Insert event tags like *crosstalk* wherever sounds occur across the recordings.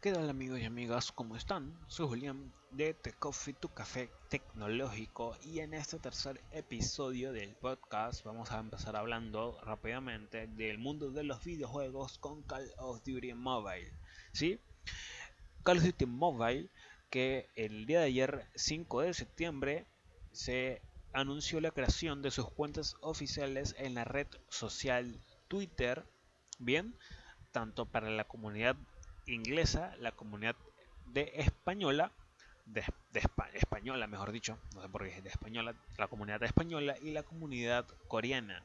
¿Qué tal amigos y amigas? ¿Cómo están? Soy Julián de The Coffee, tu café tecnológico y en este tercer episodio del podcast vamos a empezar hablando rápidamente del mundo de los videojuegos con Call of Duty Mobile. ¿Sí? Call of Duty Mobile que el día de ayer 5 de septiembre se anunció la creación de sus cuentas oficiales en la red social Twitter, bien, tanto para la comunidad inglesa, la comunidad de española, de, española mejor dicho, no sé por qué de española, la comunidad española y la comunidad coreana.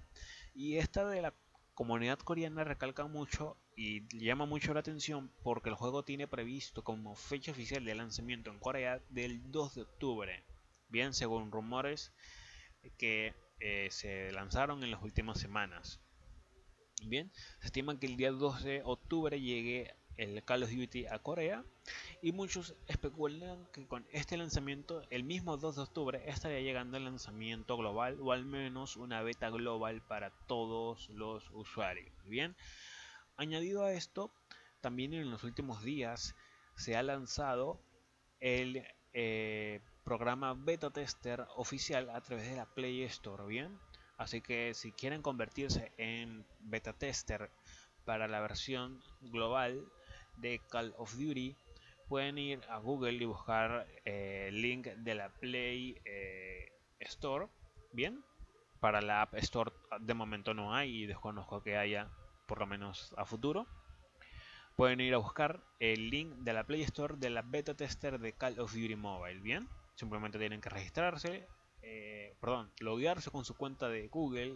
Y esta de la comunidad coreana recalca mucho y llama mucho la atención porque el juego tiene previsto como fecha oficial de lanzamiento en Corea del 2 de octubre. Bien, según rumores que eh, se lanzaron en las últimas semanas. Bien, se estima que el día 2 de octubre llegue el Call of Duty a Corea y muchos especulan que con este lanzamiento el mismo 2 de octubre estaría llegando el lanzamiento global o al menos una beta global para todos los usuarios. Bien, añadido a esto, también en los últimos días se ha lanzado el eh, programa beta tester oficial a través de la Play Store, bien. Así que si quieren convertirse en beta tester para la versión global de Call of Duty, pueden ir a Google y buscar eh, el link de la Play eh, Store. Bien, para la App Store de momento no hay y desconozco que haya por lo menos a futuro. Pueden ir a buscar el link de la Play Store de la beta tester de Call of Duty Mobile. Bien, simplemente tienen que registrarse, eh, perdón, loguearse con su cuenta de Google,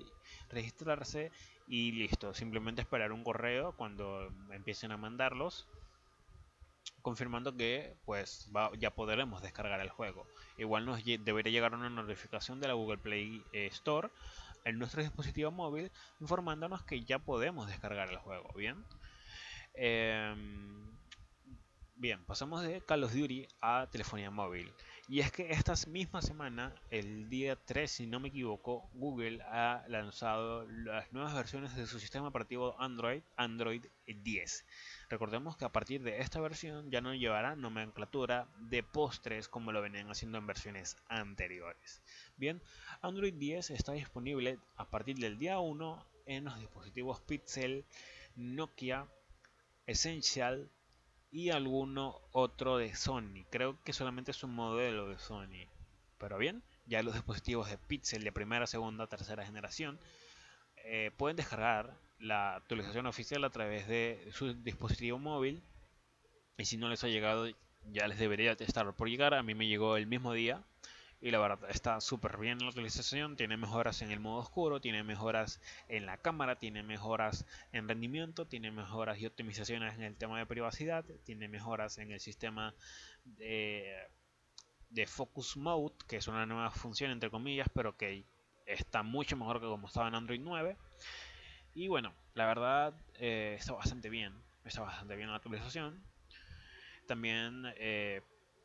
registrarse y listo. Simplemente esperar un correo cuando empiecen a mandarlos confirmando que pues ya podremos descargar el juego. Igual nos debería llegar una notificación de la Google Play eh, Store en nuestro dispositivo móvil informándonos que ya podemos descargar el juego. Bien. Em, bien, pasamos de Call of Duty a telefonía móvil. Y es que esta misma semana, el día 3, si no me equivoco, Google ha lanzado las nuevas versiones de su sistema operativo Android, Android 10. Recordemos que a partir de esta versión ya no llevará nomenclatura de postres como lo venían haciendo en versiones anteriores. Bien, Android 10 está disponible a partir del día 1 en los dispositivos Pixel, Nokia, Essential, y alguno otro de Sony. Creo que solamente es un modelo de Sony. Pero bien, ya los *laughs* dispositivos de Pixel de primera, segunda, tercera generación eh, pueden descargar la actualización oficial a través de su dispositivo móvil. Y si no les ha llegado, ya les debería estar por llegar. A mí me llegó el mismo día y la verdad está súper bien la utilización, tiene mejoras en el modo oscuro, tiene mejoras en la cámara, tiene mejoras en rendimiento, tiene mejoras y optimizaciones en el tema de privacidad, tiene mejoras en el sistema de, de Focus Mode, que es una nueva función entre comillas, pero que está mucho mejor que como estaba en Android 9. Y bueno, la verdad eh, está bastante bien, está bastante bien la actualización. También eh,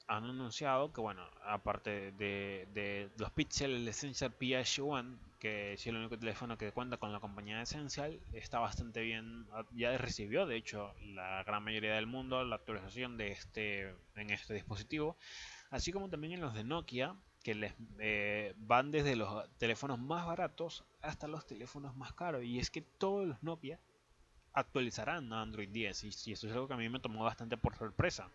han anunciado que, bueno, aparte de, los Pixel, el Essential PH1, que es el único teléfono que cuenta con la compañía Essential, está bastante bien. Ya recibió, de hecho, la gran mayoría del mundo la actualización de este en este dispositivo, así como también en los de Nokia, que les eh, van desde los teléfonos más baratos hasta los teléfonos más caros. Y es que todos los Nokia actualizarán a Android 10 y, eso es algo que a mí me tomó bastante por sorpresa.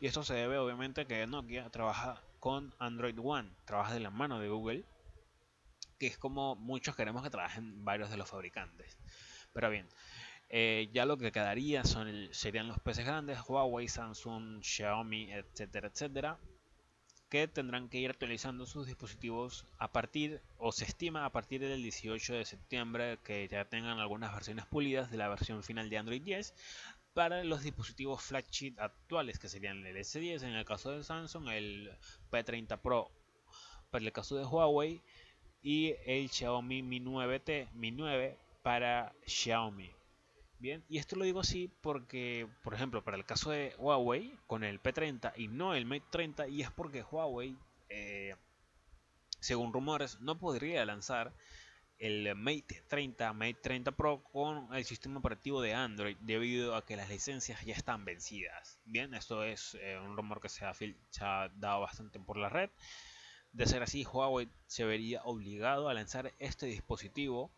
Y esto se debe obviamente que Nokia trabaja con Android One, trabaja de la mano de Google, que es como muchos queremos que trabajen varios de los fabricantes. Pero bien, eh, ya lo que quedaría son serían los peces grandes, Huawei, Samsung, Xiaomi, etcétera, etcétera que tendrán que ir actualizando sus dispositivos a partir, o se estima a partir del 18 de septiembre, que ya tengan algunas versiones pulidas de la versión final de Android 10 para los dispositivos flagship actuales, que serían el S10 en el caso de Samsung, el P30 Pro para el caso de Huawei y el Xiaomi Mi 9T, Mi 9 para Xiaomi. Bien, y esto lo digo así porque, por ejemplo, para el caso de Huawei con el P30 y no el Mate 30, y es porque Huawei, eh, según rumores, no podría lanzar el Mate 30, Mate 30 Pro con el sistema operativo de Android debido a que las licencias ya están vencidas. Bien, esto es eh, un rumor que se ha, se ha, dado bastante por la red. De ser así, Huawei se vería obligado a lanzar este dispositivo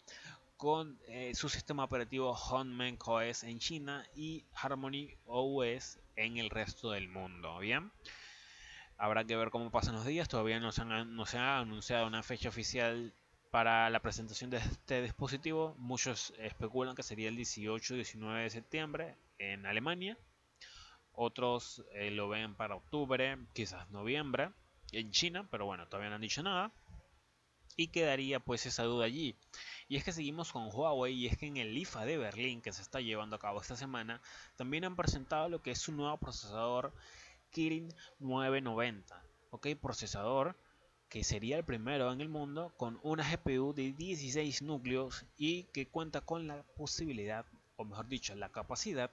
con eh, su sistema operativo Honmen OS en China y Harmony OS en el resto del mundo. Bien, habrá que ver cómo pasan los días. Todavía no se, se ha anunciado una fecha oficial para la presentación de este dispositivo. Muchos especulan que sería el 18-19 de septiembre en Alemania. Otros eh, lo ven para octubre, quizás noviembre en China, pero bueno, todavía no han dicho nada. Y quedaría pues esa duda allí. Y es que seguimos con Huawei y es que en el IFA de Berlín que se está llevando a cabo esta semana, también han presentado lo que es su nuevo procesador Kirin 990. Ok, procesador que sería el primero en el mundo con una GPU de 16 núcleos y que cuenta con la posibilidad, o mejor dicho, la capacidad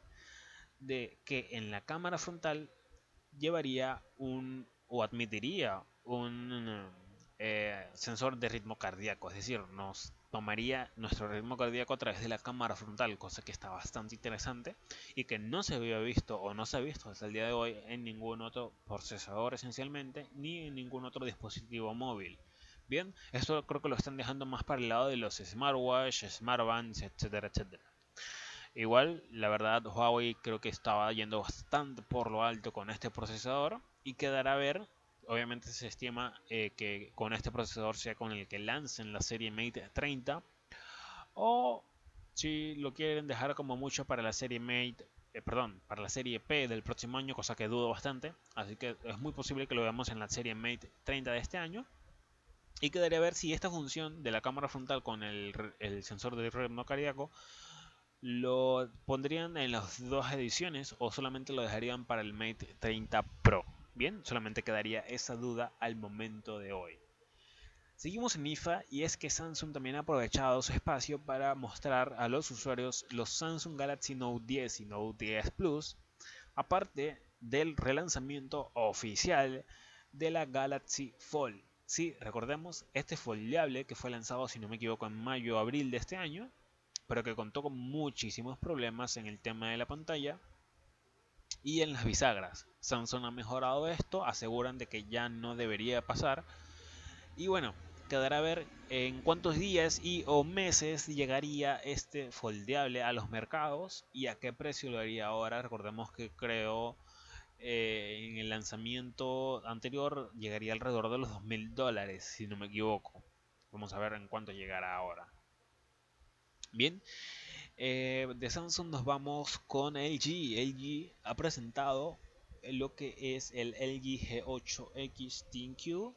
de que en la cámara frontal llevaría un o admitiría un eh, sensor de ritmo cardíaco, es decir, nos tomaría nuestro ritmo cardíaco a través de la cámara frontal, cosa que está bastante interesante y que no se había visto o no se ha visto hasta el día de hoy en ningún otro procesador esencialmente ni en ningún otro dispositivo móvil. Bien, esto creo que lo están dejando más para el lado de los smartwatch, smartbands, etcétera, etcétera. Igual, la verdad, Huawei creo que estaba yendo bastante por lo alto con este procesador y quedará a ver obviamente se estima eh, que con este procesador sea con el que lancen la serie Mate 30 o si lo quieren dejar como mucho para la serie Mate eh, perdón, para la serie P del próximo año, cosa que dudo bastante, así que es muy posible que lo veamos en la serie Mate 30 de este año. Y quedaría ver si esta función de la cámara frontal con el, sensor de ritmo cardíaco lo pondrían en las dos ediciones o solamente lo dejarían para el Mate 30 Pro. Bien, solamente quedaría esa duda al momento de hoy. Seguimos en IFA y es que Samsung también ha aprovechado su espacio para mostrar a los usuarios los Samsung Galaxy Note 10 y Note 10 Plus, aparte del relanzamiento oficial de la Galaxy Fold. Sí, recordemos, este foldeable que fue lanzado, si no me equivoco, en mayo o abril de este año, pero que contó con muchísimos problemas en el tema de la pantalla y en las bisagras. Samsung ha mejorado esto, aseguran de que ya no debería pasar. Y bueno, quedará a ver en cuántos días y o meses llegaría este foldeable a los mercados y a qué precio lo haría ahora. Recordemos que creo eh, en el lanzamiento anterior llegaría alrededor de los 2.000 dólares, si no me equivoco. Vamos a ver en cuánto llegará ahora. Bien, eh, de Samsung nos vamos con LG. LG ha presentado lo que es el LG G8X ThinQ.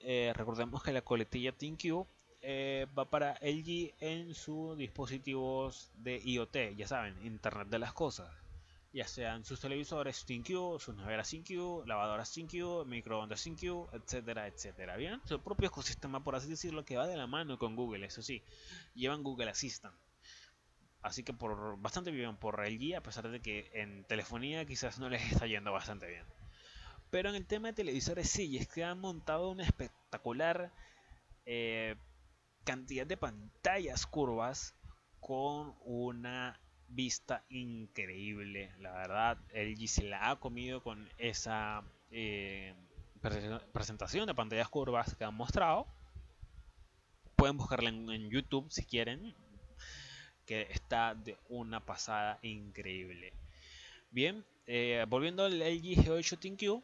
Eh, recordemos que la coletilla ThinQ eh, va para LG en sus dispositivos de IoT, ya saben, Internet de las Cosas. Ya sean sus televisores ThinQ, sus neveras ThinQ, lavadoras ThinQ, microondas ThinQ, etcétera, etcétera. Bien, su propio ecosistema, por así decirlo, que va de la mano con Google, eso sí, llevan Google Assistant. Así que por bastante bien por el a pesar de que en telefonía quizás no les está yendo bastante bien. Pero en el tema de televisores sí, es que han montado una espectacular eh, cantidad de pantallas curvas con una vista increíble. La verdad, LG se la ha comido con esa eh, presentación de pantallas curvas que han mostrado. Pueden buscarla en YouTube si quieren que está de una pasada increíble. Bien, eh, volviendo al LG G8 ThinQ,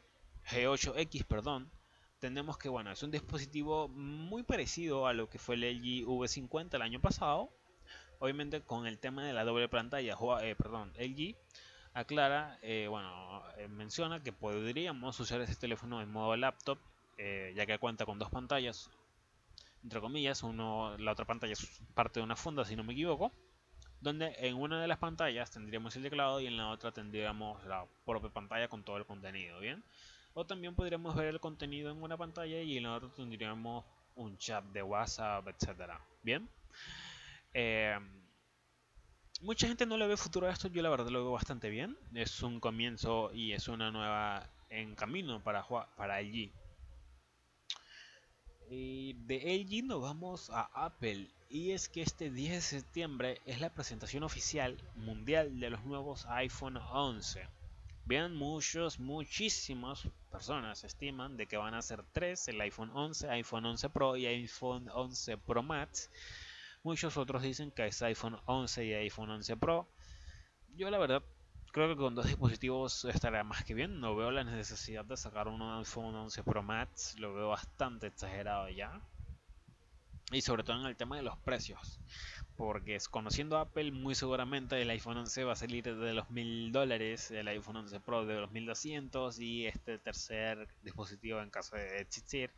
G8X, perdón, tenemos que bueno, es un dispositivo muy parecido a lo que fue el LG V50 el año pasado. Obviamente con el tema de la doble pantalla, eh, perdón, LG aclara, eh, bueno, menciona que podríamos usar este teléfono en modo laptop, ya que cuenta con dos pantallas, entre comillas, uno, la otra pantalla es parte de una funda, si no me equivoco donde en una de las pantallas tendríamos el teclado y en la otra tendríamos la propia pantalla con todo el contenido, ¿bien? O también podríamos ver el contenido en una pantalla y en la otra tendríamos un chat de WhatsApp, etcétera, ¿bien? Eh, mucha gente no le ve futuro a esto, yo la verdad lo veo bastante bien. Es un comienzo y es una nueva en camino para, para allí. Y de LG nos vamos a Apple. Y es que este 10 de septiembre es la presentación oficial mundial de los nuevos iPhone 11. Bien, muchos, muchísimas personas estiman de que van a ser tres, el iPhone 11, iPhone 11 Pro y iPhone 11 Pro Max. Muchos otros dicen que es iPhone 11 y iPhone 11 Pro. Yo la verdad creo que con dos dispositivos estará más que bien. No veo la necesidad de sacar un iPhone 11 Pro Max. Lo veo bastante exagerado ya. Y sobre todo en el tema de los precios. Porque conociendo Apple, muy seguramente el iPhone 11 va a salir de los 1000 dólares, el iPhone 11 Pro de los 1200 y este tercer dispositivo en caso de existir,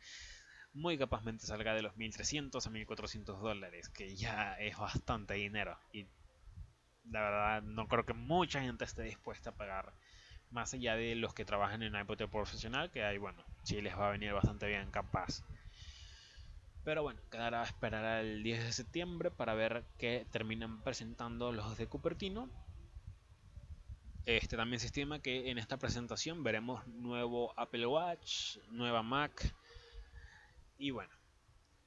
muy capazmente salga de los 1300 a 1400 dólares, que ya es bastante dinero. Y la verdad no creo que mucha gente esté dispuesta a pagar más allá de los que trabajan en iPod profesional, que hay, bueno, sí les va a venir bastante bien capaz. Pero bueno, quedará a esperar al 10 de septiembre para ver qué terminan presentando los de Cupertino. Este también se estima que en esta presentación veremos nuevo Apple Watch, nueva Mac y bueno,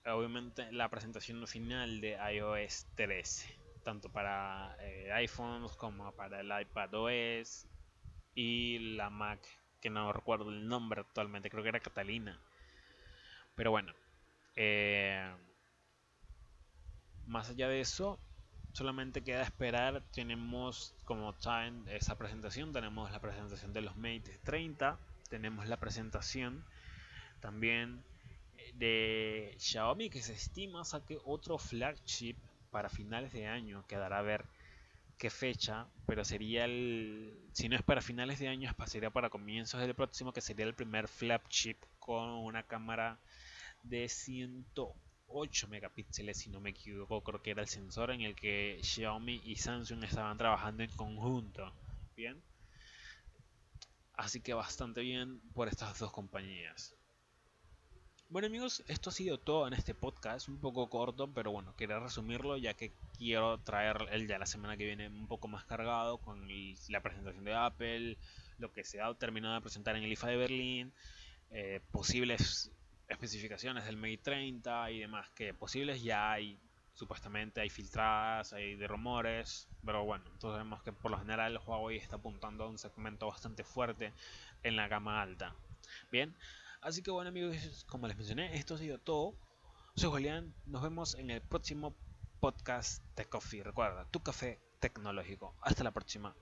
obviamente la presentación final de iOS 13 tanto para eh, iPhones como para el iPad OS y la Mac, que no recuerdo el nombre actualmente, creo que era Catalina. Pero bueno, eh, más allá de eso, solamente queda esperar. Tenemos como time esa presentación, tenemos la presentación de los Mate 30, tenemos la presentación también de Xiaomi que se estima saque otro flagship para finales de año. Quedará a ver qué fecha, pero sería el. Si no es para finales de año, sería para comienzos del próximo, que sería el primer flagship con una cámara de 108 megapíxeles, si no me equivoco. Creo que era el sensor en el que Xiaomi y Samsung estaban trabajando en conjunto. Bien. Así que bastante bien por estas dos compañías. Bueno amigos, esto ha sido todo en este podcast, un poco corto, pero bueno, quería resumirlo ya que quiero traer el de la semana que viene un poco más cargado con la presentación de Apple, lo que se ha terminado de presentar en el IFA de Berlín, eh, posibles especificaciones del Mate 30 y demás, que posibles ya hay, supuestamente hay filtradas, hay de rumores, pero bueno, entonces vemos que por lo general el Huawei está apuntando a un segmento bastante fuerte en la gama alta. Bien, Así que bueno amigos, como les mencioné, esto ha sido todo. Soy Julián, nos vemos en el próximo podcast de Coffee. Recuerda, tu café tecnológico. Hasta la próxima.